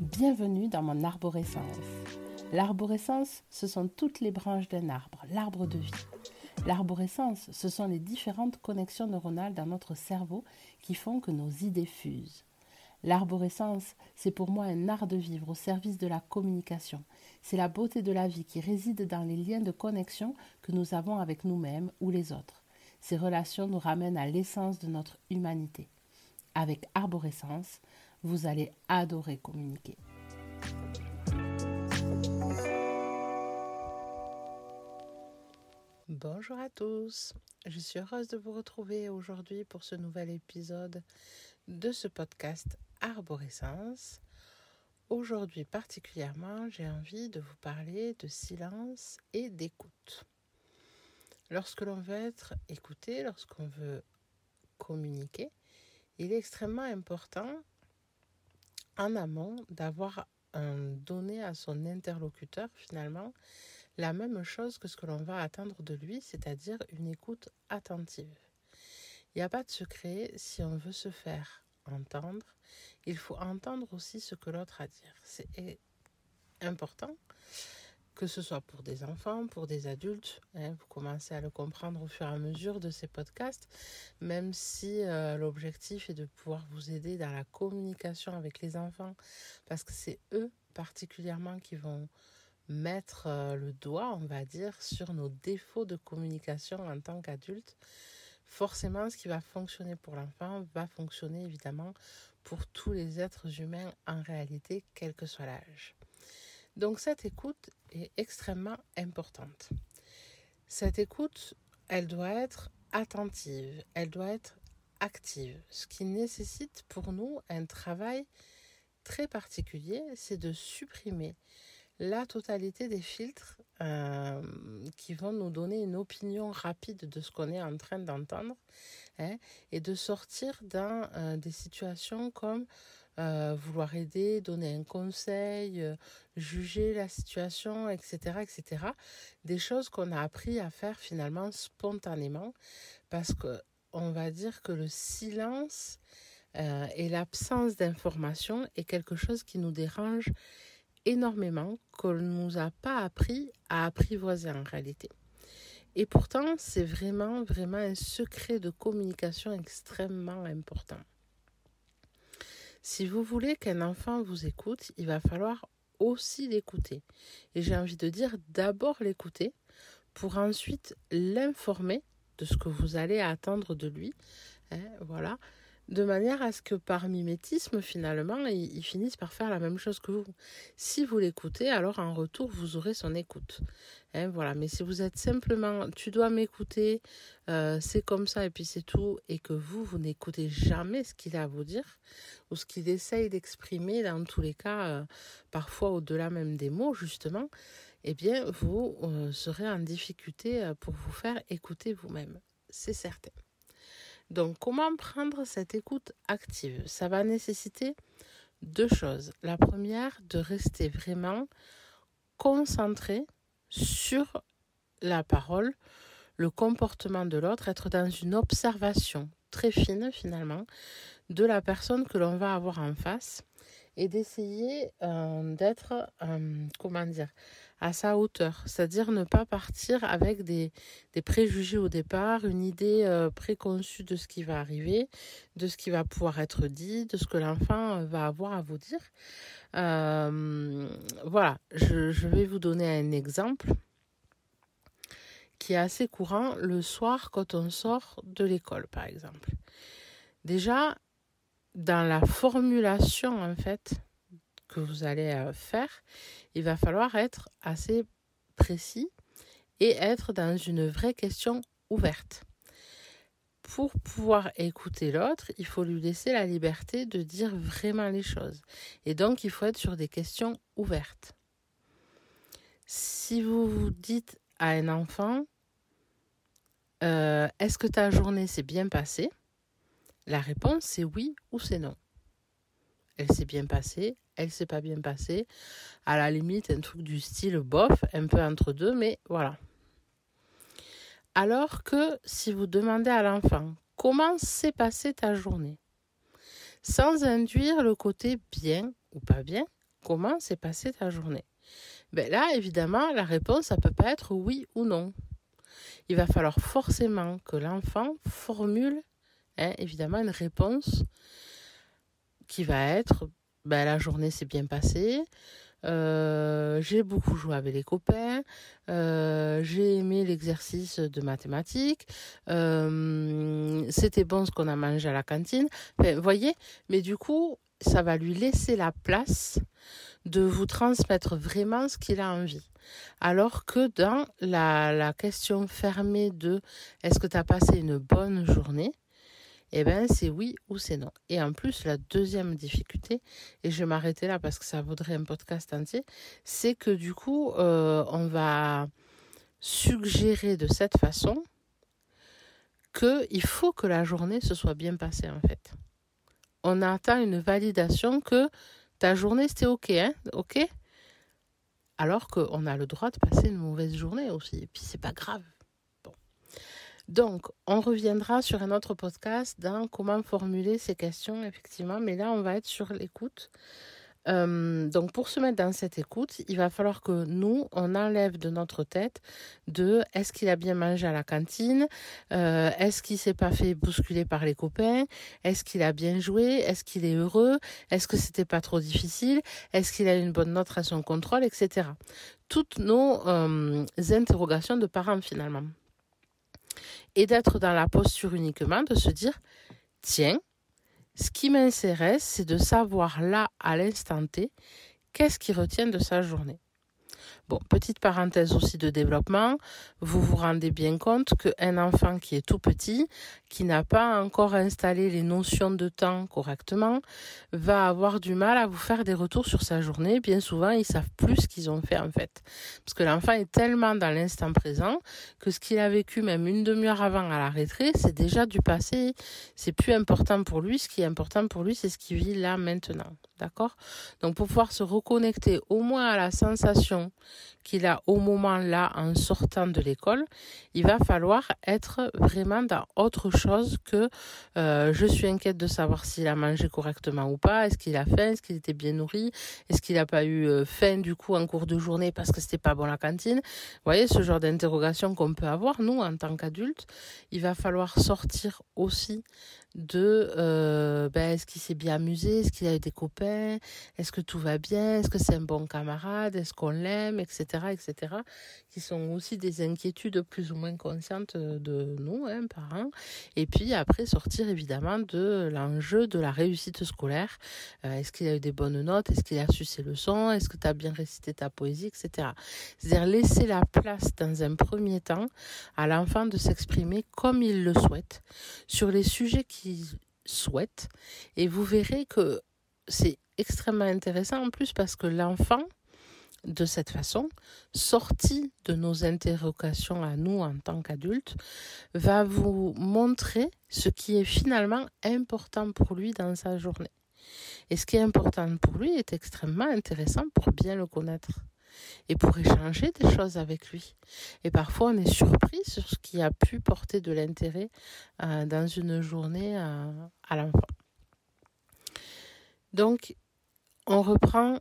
Bienvenue dans mon arborescence. L'arborescence, ce sont toutes les branches d'un arbre, l'arbre de vie. L'arborescence, ce sont les différentes connexions neuronales dans notre cerveau qui font que nos idées fusent. L'arborescence, c'est pour moi un art de vivre au service de la communication. C'est la beauté de la vie qui réside dans les liens de connexion que nous avons avec nous-mêmes ou les autres. Ces relations nous ramènent à l'essence de notre humanité. Avec Arborescence, vous allez adorer communiquer. Bonjour à tous, je suis heureuse de vous retrouver aujourd'hui pour ce nouvel épisode de ce podcast Arborescence. Aujourd'hui particulièrement, j'ai envie de vous parler de silence et d'écoute. Lorsque l'on veut être écouté, lorsqu'on veut communiquer, il est extrêmement important en amont d'avoir donné à son interlocuteur finalement la même chose que ce que l'on va attendre de lui, c'est-à-dire une écoute attentive. Il n'y a pas de secret si on veut se faire entendre, il faut entendre aussi ce que l'autre a à dire. C'est important que ce soit pour des enfants, pour des adultes. Hein, vous commencez à le comprendre au fur et à mesure de ces podcasts, même si euh, l'objectif est de pouvoir vous aider dans la communication avec les enfants, parce que c'est eux particulièrement qui vont mettre euh, le doigt, on va dire, sur nos défauts de communication en tant qu'adulte. Forcément, ce qui va fonctionner pour l'enfant va fonctionner évidemment pour tous les êtres humains en réalité, quel que soit l'âge. Donc cette écoute est extrêmement importante. Cette écoute, elle doit être attentive, elle doit être active, ce qui nécessite pour nous un travail très particulier, c'est de supprimer la totalité des filtres euh, qui vont nous donner une opinion rapide de ce qu'on est en train d'entendre hein, et de sortir dans euh, des situations comme euh, vouloir aider, donner un conseil, euh, juger la situation, etc., etc. Des choses qu'on a appris à faire finalement spontanément parce que on va dire que le silence euh, et l'absence d'information est quelque chose qui nous dérange énormément, qu'on ne nous a pas appris à apprivoiser en réalité. Et pourtant, c'est vraiment, vraiment un secret de communication extrêmement important. Si vous voulez qu'un enfant vous écoute, il va falloir aussi l'écouter. Et j'ai envie de dire d'abord l'écouter pour ensuite l'informer de ce que vous allez attendre de lui. Hein, voilà de manière à ce que par mimétisme, finalement, ils, finissent par faire la même chose que vous. Si vous l'écoutez, alors en retour, vous aurez son écoute. Hein, voilà. Mais si vous êtes simplement, tu dois m'écouter, euh, c'est comme ça et puis c'est tout, et que vous, vous n'écoutez jamais ce qu'il a à vous dire, ou ce qu'il essaye d'exprimer, dans tous les cas, euh, parfois au-delà même des mots, justement, eh bien, vous euh, serez en difficulté pour vous faire écouter vous-même. C'est certain. Donc, comment prendre cette écoute active? Ça va nécessiter deux choses. La première, de rester vraiment concentré sur la parole, le comportement de l'autre, être dans une observation très fine finalement de la personne que l'on va avoir en face et d'essayer euh, d'être, euh, comment dire, à sa hauteur, c'est-à-dire ne pas partir avec des, des, préjugés au départ, une idée euh, préconçue de ce qui va arriver, de ce qui va pouvoir être dit, de ce que l'enfant va avoir à vous dire. voilà, je, je vais vous donner un exemple qui est assez courant le soir quand on sort de l'école, par exemple. Déjà, dans la formulation en fait que vous allez euh, faire, il va falloir être assez précis et être dans une vraie question ouverte. Pour pouvoir écouter l'autre, il faut lui laisser la liberté de dire vraiment les choses. Et donc, il faut être sur des questions ouvertes. Si vous vous dites à un enfant, euh, est-ce que ta journée s'est bien passée? La réponse, c'est oui ou c'est non. Elle s'est bien passée, elle s'est pas bien passée. À la limite, un truc du style bof, un peu entre deux, mais voilà. Alors que si vous demandez à l'enfant comment s'est passée ta journée, sans induire le côté bien ou pas bien, comment s'est passée ta journée? Ben Là, évidemment, la réponse, ça peut pas être oui ou non. Il va falloir forcément que l'enfant formule, évidemment, une réponse qui va être ben, la journée s'est bien passée, euh, j'ai beaucoup joué avec les copains. Euh, j'ai aimé l'exercice de mathématiques. Euh, c'était bon ce qu'on a mangé à la cantine. Voyez, mais du coup, ça va lui laisser la place de vous transmettre vraiment ce qu'il a envie. Alors que dans la, la question fermée de est-ce que tu as passé une bonne journée, eh bien c'est oui ou c'est non. Et en plus, la deuxième difficulté, et je vais m'arrêter là parce que ça vaudrait un podcast entier, c'est que du coup, euh, on va suggérer de cette façon qu'il faut que la journée se soit bien passée en fait. On attend une validation que ta journée c'était ok, hein, ok? Alors qu'on a le droit de passer une mauvaise journée aussi. Et puis c'est pas grave. Donc, on reviendra sur un autre podcast dans comment formuler ces questions, effectivement, mais là, on va être sur l'écoute. Euh, donc pour se mettre dans cette écoute, il va falloir que nous, on enlève de notre tête de est-ce qu'il a bien mangé à la cantine, euh, est-ce qu'il s'est pas fait bousculer par les copains, est-ce qu'il a bien joué, est-ce qu'il est heureux, est-ce que c'était pas trop difficile, est-ce qu'il a une bonne note à son contrôle, etc. Toutes nos euh, interrogations de parents finalement et d'être dans la posture uniquement de se dire tiens, ce qui m'intéresse, c'est de savoir là, à l'instant T, qu'est-ce qui retient de sa journée. Bon, petite parenthèse aussi de développement, vous vous rendez bien compte qu'un enfant qui est tout petit, qui n'a pas encore installé les notions de temps correctement, va avoir du mal à vous faire des retours sur sa journée. Bien souvent, ils savent plus ce qu'ils ont fait en fait. Parce que l'enfant est tellement dans l'instant présent que ce qu'il a vécu même une demi-heure avant à la retraite, c'est déjà du passé. C'est plus important pour lui. Ce qui est important pour lui, c'est ce qu'il vit là maintenant. D'accord? Donc pour pouvoir se reconnecter au moins à la sensation qu'il a au moment là en sortant de l'école, il va falloir être vraiment dans autre chose que euh, je suis inquiète de savoir s'il a mangé correctement ou pas, est-ce qu'il a faim, est-ce qu'il était bien nourri, est-ce qu'il n'a pas eu euh, faim du coup en cours de journée parce que c'était pas bon la cantine? Vous voyez ce genre d'interrogation qu'on peut avoir nous en tant qu'adultes. Il va falloir sortir aussi de euh, ben, est-ce qu'il s'est bien amusé, est-ce qu'il a eu des copains, est-ce que tout va bien, est-ce que c'est un bon camarade, est-ce qu'on l'aime, etc., etc., qui sont aussi des inquiétudes plus ou moins conscientes de nous, hein, parents. Et puis après sortir évidemment de l'enjeu de la réussite scolaire. Euh, est-ce qu'il a eu des bonnes notes, est-ce qu'il a su ses leçons, est-ce que tu as bien récité ta poésie, etc. C'est-à-dire laisser la place dans un premier temps à l'enfant de s'exprimer comme il le souhaite sur les sujets qui souhaitent. Et vous verrez que c'est extrêmement intéressant en plus parce que l'enfant, de cette façon, sorti de nos interrogations à nous en tant qu'adultes, va vous montrer ce qui est finalement important pour lui dans sa journée. Et ce qui est important pour lui est extrêmement intéressant pour bien le connaître et pour échanger des choses avec lui. Et parfois, on est surpris sur ce qui a pu porter de l'intérêt euh, dans une journée euh, à l'enfant. Donc, on reprend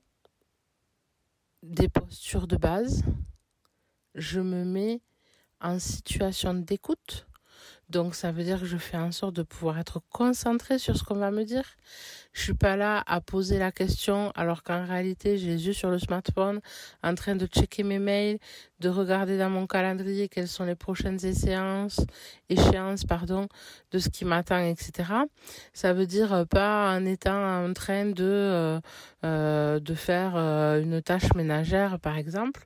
des postures de base. Je me mets en situation d'écoute donc ça veut dire que je fais en sorte de pouvoir être concentrée sur ce qu'on va me dire. Je suis pas là à poser la question alors qu'en réalité j'ai les yeux sur le smartphone en train de checker mes mails, de regarder dans mon calendrier quelles sont les prochaines échéances, échéances pardon, de ce qui m'attend, etc. Ça veut dire euh, pas en étant en train de euh, euh, de faire une tâche ménagère par exemple.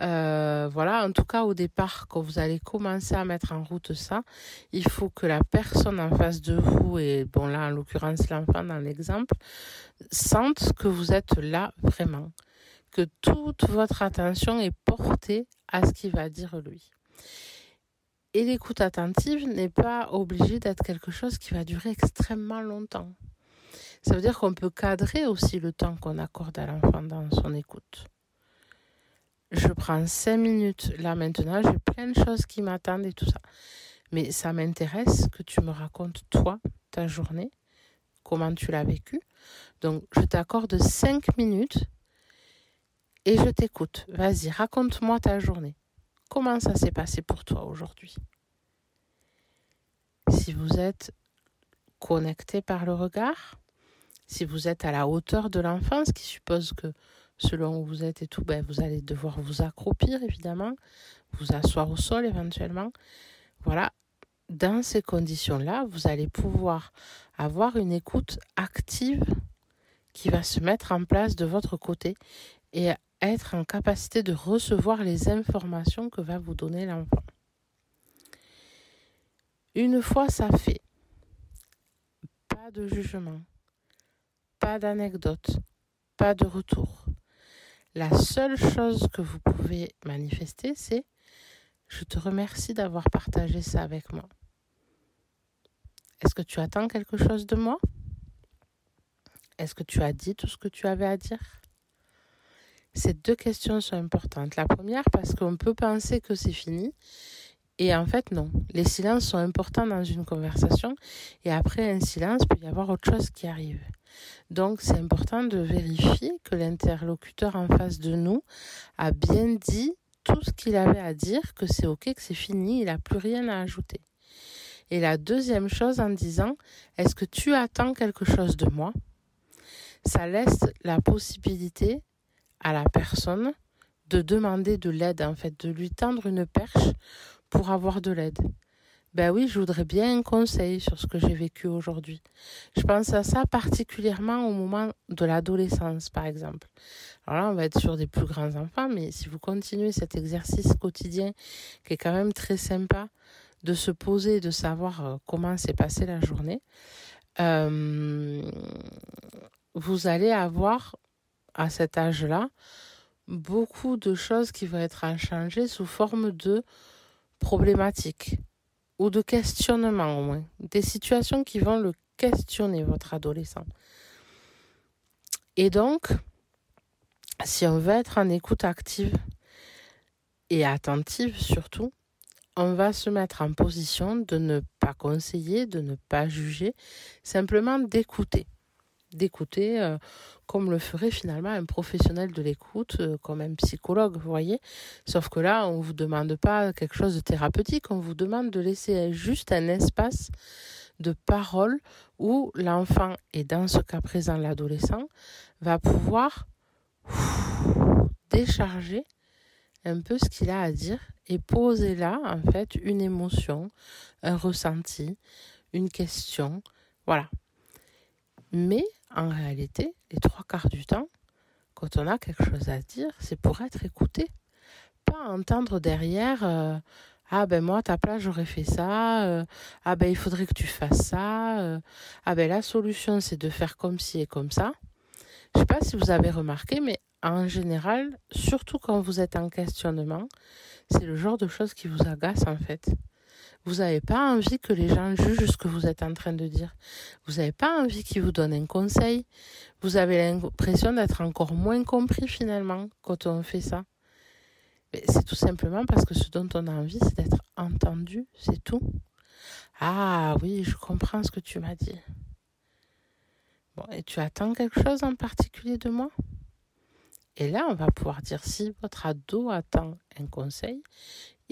Euh, voilà, en tout cas au départ, quand vous allez commencer à mettre en route ça, il faut que la personne en face de vous, et bon là en l'occurrence l'enfant dans l'exemple, sente que vous êtes là vraiment, que toute votre attention est portée à ce qu'il va dire lui. Et l'écoute attentive n'est pas obligée d'être quelque chose qui va durer extrêmement longtemps. Ça veut dire qu'on peut cadrer aussi le temps qu'on accorde à l'enfant dans son écoute je prends cinq minutes là maintenant, j'ai plein de choses qui m'attendent et tout ça. Mais ça m'intéresse que tu me racontes toi, ta journée, comment tu l'as vécu. Donc, je t'accorde 5 minutes et je t'écoute. Vas-y, raconte-moi ta journée. Comment ça s'est passé pour toi aujourd'hui? Si vous êtes connecté par le regard, si vous êtes à la hauteur de l'enfance, qui suppose que selon où vous êtes et tout, ben, vous allez devoir vous accroupir évidemment, vous asseoir au sol éventuellement. Voilà, dans ces conditions-là, vous allez pouvoir avoir une écoute active qui va se mettre en place de votre côté et être en capacité de recevoir les informations que va vous donner l'enfant. Une fois ça fait, pas de jugement, pas d'anecdote, pas de retour. La seule chose que vous pouvez manifester, c'est je te remercie d'avoir partagé ça avec moi. Est-ce que tu attends quelque chose de moi? Est-ce que tu as dit tout ce que tu avais à dire? Ces deux questions sont importantes. La première parce qu'on peut penser que c'est fini et en fait non. Les silences sont importants dans une conversation et après un silence, il peut y avoir autre chose qui arrive. Donc c'est important de vérifier que l'interlocuteur en face de nous a bien dit tout ce qu'il avait à dire, que c'est ok, que c'est fini, il n'a plus rien à ajouter. Et la deuxième chose en disant, est-ce que tu attends quelque chose de moi? Ça laisse la possibilité à la personne de demander de l'aide, en fait, de lui tendre une perche pour avoir de l'aide. Ben oui, je voudrais bien un conseil sur ce que j'ai vécu aujourd'hui. Je pense à ça particulièrement au moment de l'adolescence, par exemple. Alors là, on va être sur des plus grands enfants, mais si vous continuez cet exercice quotidien qui est quand même très sympa, de se poser, de savoir euh, comment s'est passée la journée, euh, vous allez avoir à cet âge-là beaucoup de choses qui vont être à changer sous forme de problématiques ou de questionnement au moins, des situations qui vont le questionner, votre adolescent. Et donc, si on veut être en écoute active et attentive surtout, on va se mettre en position de ne pas conseiller, de ne pas juger, simplement d'écouter d'écouter euh, comme le ferait finalement un professionnel de l'écoute, euh, comme un psychologue, vous voyez. Sauf que là, on ne vous demande pas quelque chose de thérapeutique, on vous demande de laisser juste un espace de parole où l'enfant, et dans ce cas présent l'adolescent, va pouvoir décharger un peu ce qu'il a à dire et poser là, en fait, une émotion, un ressenti, une question. Voilà. Mais en réalité, les trois quarts du temps, quand on a quelque chose à dire, c'est pour être écouté. Pas entendre derrière euh, Ah ben moi, à ta place, j'aurais fait ça. Euh, ah ben il faudrait que tu fasses ça. Euh, ah ben la solution, c'est de faire comme ci et comme ça. Je sais pas si vous avez remarqué, mais en général, surtout quand vous êtes en questionnement, c'est le genre de choses qui vous agace en fait. Vous n'avez pas envie que les gens jugent ce que vous êtes en train de dire. Vous n'avez pas envie qu'ils vous donnent un conseil. Vous avez l'impression d'être encore moins compris finalement quand on fait ça. C'est tout simplement parce que ce dont on a envie, c'est d'être entendu, c'est tout. Ah oui, je comprends ce que tu m'as dit. Bon, et tu attends quelque chose en particulier de moi? Et là, on va pouvoir dire si votre ado attend un conseil,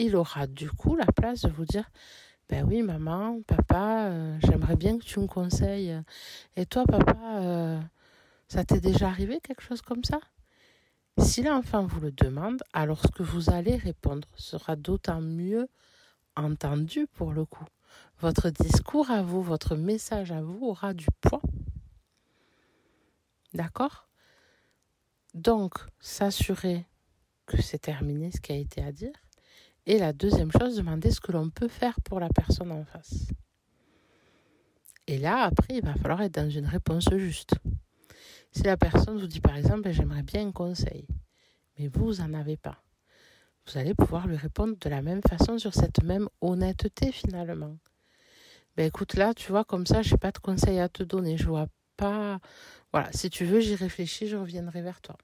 il aura du coup la place de vous dire ben oui maman, papa, euh, j'aimerais bien que tu me conseilles. Et toi papa, euh, ça t'est déjà arrivé quelque chose comme ça? Si l'enfant vous le demande, alors ce que vous allez répondre sera d'autant mieux entendu pour le coup. Votre discours à vous, votre message à vous aura du poids. D'accord? Donc, s'assurer que c'est terminé ce qui a été à dire et la deuxième chose, demander ce que l'on peut faire pour la personne en face. Et là, après, il va falloir être dans une réponse juste. Si la personne vous dit par exemple, j'aimerais bien un conseil, mais vous, vous n'en avez pas, vous allez pouvoir lui répondre de la même façon sur cette même honnêteté finalement. Ben écoute, là, tu vois, comme ça, je n'ai pas de conseil à te donner. Je vois pas. Voilà, si tu veux, j'y réfléchis, je reviendrai vers toi.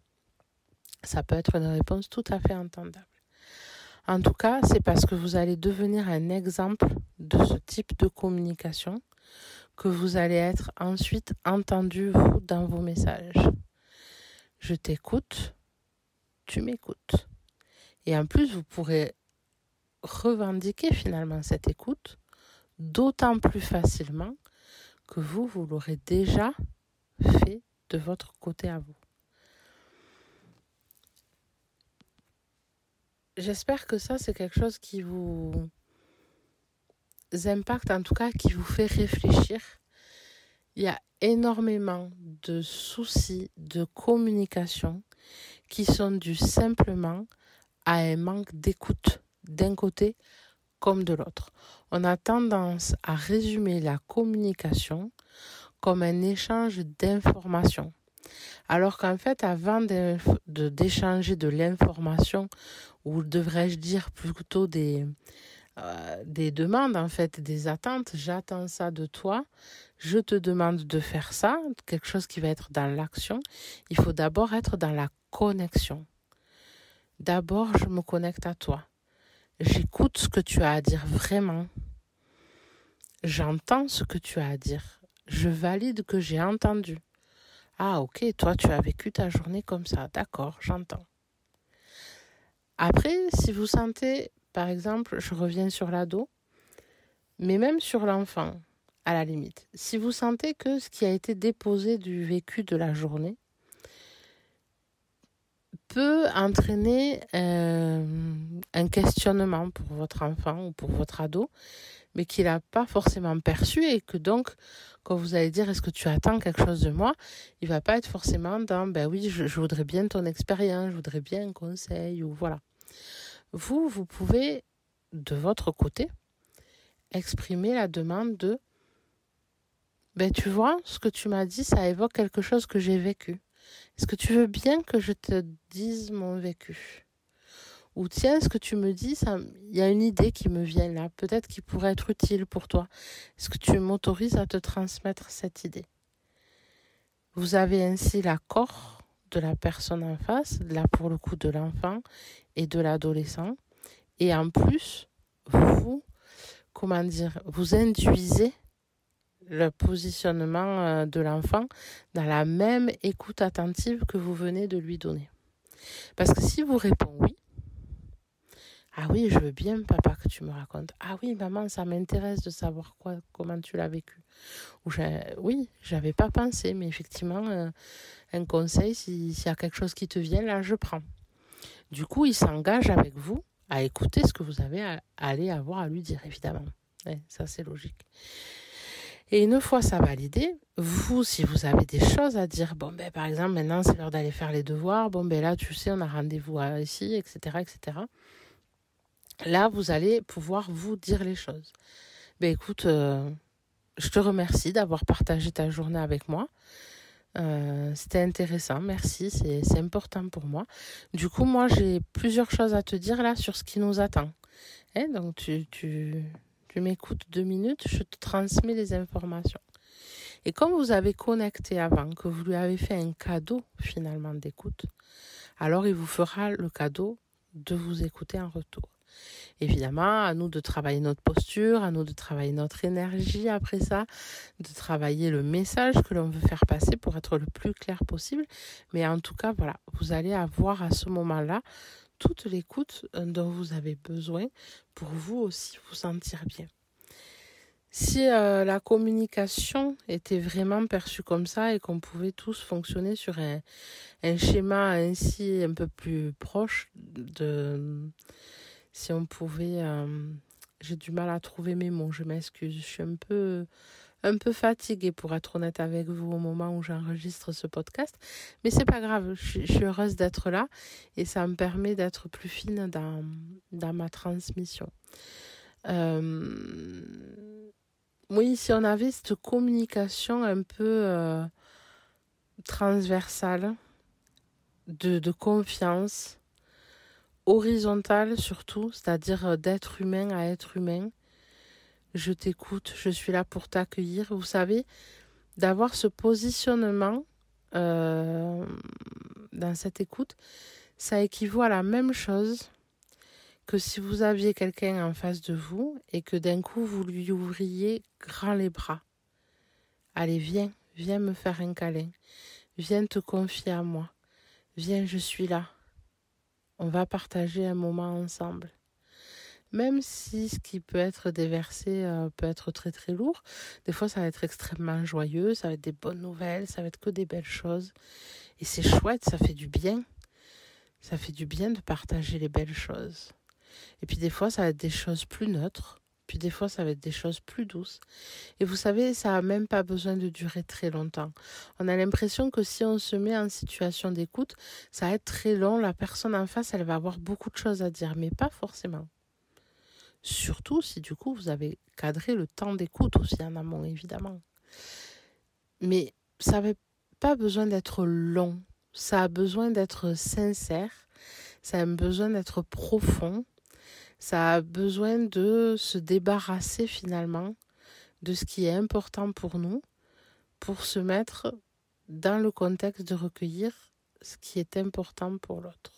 Ça peut être une réponse tout à fait entendable. En tout cas, c'est parce que vous allez devenir un exemple de ce type de communication que vous allez être ensuite entendu, vous, dans vos messages. Je t'écoute, tu m'écoutes. Et en plus, vous pourrez revendiquer finalement cette écoute d'autant plus facilement que vous, vous l'aurez déjà fait de votre côté à vous. J'espère que ça, c'est quelque chose qui vous impacte, en tout cas, qui vous fait réfléchir. Il y a énormément de soucis de communication qui sont dus simplement à un manque d'écoute d'un côté comme de l'autre. On a tendance à résumer la communication comme un échange d'informations. Alors qu'en fait, avant d'échanger de, l'information, ou devrais-je dire plutôt des, euh, des demandes, en fait, des attentes, j'attends ça de toi, je te demande de faire ça, quelque chose qui va être dans l'action, il faut d'abord être dans la connexion. D'abord, je me connecte à toi. J'écoute ce que tu as à dire vraiment. J'entends ce que tu as à dire. Je valide que j'ai entendu. Ah ok, toi tu as vécu ta journée comme ça. D'accord, j'entends. Après, si vous sentez, par exemple, je reviens sur l'ado, mais même sur l'enfant, à la limite, si vous sentez que ce qui a été déposé du vécu de la journée peut entraîner euh, un questionnement pour votre enfant ou pour votre ado, mais qu'il n'a pas forcément perçu et que donc, quand vous allez dire est-ce que tu attends quelque chose de moi, il va pas être forcément dans ben oui, je, je voudrais bien ton expérience, je voudrais bien un conseil ou voilà. Vous, vous pouvez, de votre côté, exprimer la demande de ben tu vois, ce que tu m'as dit, ça évoque quelque chose que j'ai vécu. Est-ce que tu veux bien que je te dise mon vécu? Ou tiens, ce que tu me dis, il y a une idée qui me vient là, peut-être qui pourrait être utile pour toi. Est-ce que tu m'autorises à te transmettre cette idée? Vous avez ainsi l'accord de la personne en face, là pour le coup de l'enfant et de l'adolescent. Et en plus, vous, comment dire, vous induisez le positionnement euh, de l'enfant dans la même écoute attentive que vous venez de lui donner. Parce que si vous répondez oui, ah oui, je veux bien, papa, que tu me racontes. Ah oui, maman, ça m'intéresse de savoir quoi, comment tu l'as vécu. Ou oui, j'avais pas pensé, mais effectivement, euh, un conseil, s'il y a quelque chose qui te vient, là, je prends. Du coup, il s'engage avec vous à écouter ce que vous avez à, aller avoir à lui dire, évidemment. ça, c'est logique. Et une fois ça validé, vous, si vous avez des choses à dire, bon, ben, par exemple, maintenant, c'est l'heure d'aller faire les devoirs, bon, ben, là, tu sais, on a rendez-vous ici, etc., etc. Là, vous allez pouvoir vous dire les choses. Ben, écoute, euh, je te remercie d'avoir partagé ta journée avec moi. Euh, c'était intéressant, merci, c'est important pour moi. Du coup, moi, j'ai plusieurs choses à te dire là sur ce qui nous attend. Hein, donc, tu, tu, tu m'écoutes deux minutes, je te transmets les informations. Et comme vous avez connecté avant, que vous lui avez fait un cadeau finalement d'écoute, alors il vous fera le cadeau de vous écouter en retour. Évidemment, à nous de travailler notre posture, à nous de travailler notre énergie après ça, de travailler le message que l'on veut faire passer pour être le plus clair possible. Mais en tout cas, voilà, vous allez avoir à ce moment-là toute l'écoute euh, dont vous avez besoin pour vous aussi vous sentir bien. Si euh, la communication était vraiment perçue comme ça et qu'on pouvait tous fonctionner sur un, schéma ainsi un peu plus proche de... Si on pouvait... Euh, j'ai du mal à trouver mes mots, je m'excuse. Je suis un peu un peu fatiguée pour être honnête avec vous au moment où j'enregistre ce podcast. Mais c'est pas grave, je, suis heureuse d'être là et ça me permet d'être plus fine dans, dans ma transmission. Euh, oui, si on avait cette communication un peu euh, transversale, de, de confiance, horizontale surtout, c'est-à-dire d'être humain à être humain, je t'écoute, je suis là pour t'accueillir. Vous savez, d'avoir ce positionnement euh, dans cette écoute, ça équivaut à la même chose que si vous aviez quelqu'un en face de vous et que d'un coup vous lui ouvriez grand les bras. Allez, viens, viens me faire un câlin. Viens te confier à moi. Viens, je suis là. On va partager un moment ensemble. Même si ce qui peut être déversé euh, peut être très très lourd, des fois ça va être extrêmement joyeux, ça va être des bonnes nouvelles, ça va être que des belles choses. Et c'est chouette, ça fait du bien. Ça fait du bien de partager les belles choses. Et puis des fois ça va être des choses plus neutres, puis des fois, ça va être des choses plus douces. Et vous savez, ça n'a même pas besoin de durer très longtemps. On a l'impression que si on se met en situation d'écoute, ça va être très long. La personne en face, elle va avoir beaucoup de choses à dire, mais pas forcément. Surtout si du coup, vous avez cadré le temps d'écoute aussi en amont, évidemment. Mais ça n'a pas besoin d'être long. Ça a besoin d'être sincère. Ça a besoin d'être profond ça a besoin de se débarrasser finalement de ce qui est important pour nous pour se mettre dans le contexte de recueillir ce qui est important pour l'autre.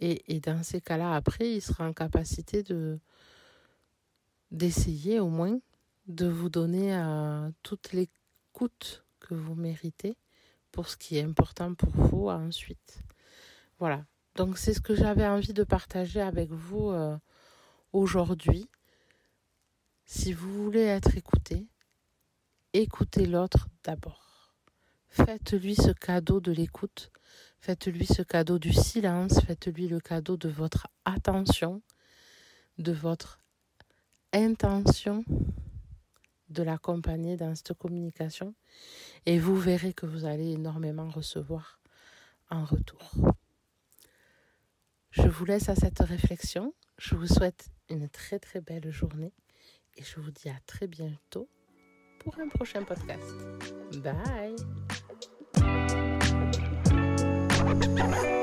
Et, dans ces cas-là, après, il sera en capacité de d'essayer au moins de vous donner euh, toute l'écoute que vous méritez pour ce qui est important pour vous ensuite. Voilà, donc c'est ce que j'avais envie de partager avec vous euh, aujourd'hui. Si vous voulez être écouté, écoutez l'autre d'abord. Faites-lui ce cadeau de l'écoute, faites-lui ce cadeau du silence, faites-lui le cadeau de votre attention, de votre intention de l'accompagner dans cette communication et vous verrez que vous allez énormément recevoir en retour. Je vous laisse à cette réflexion. Je vous souhaite une très très belle journée et je vous dis à très bientôt pour un prochain podcast. Bye Bye.